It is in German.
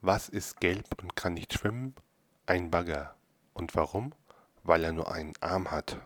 Was ist gelb und kann nicht schwimmen? Ein Bagger. Und warum? Weil er nur einen Arm hat.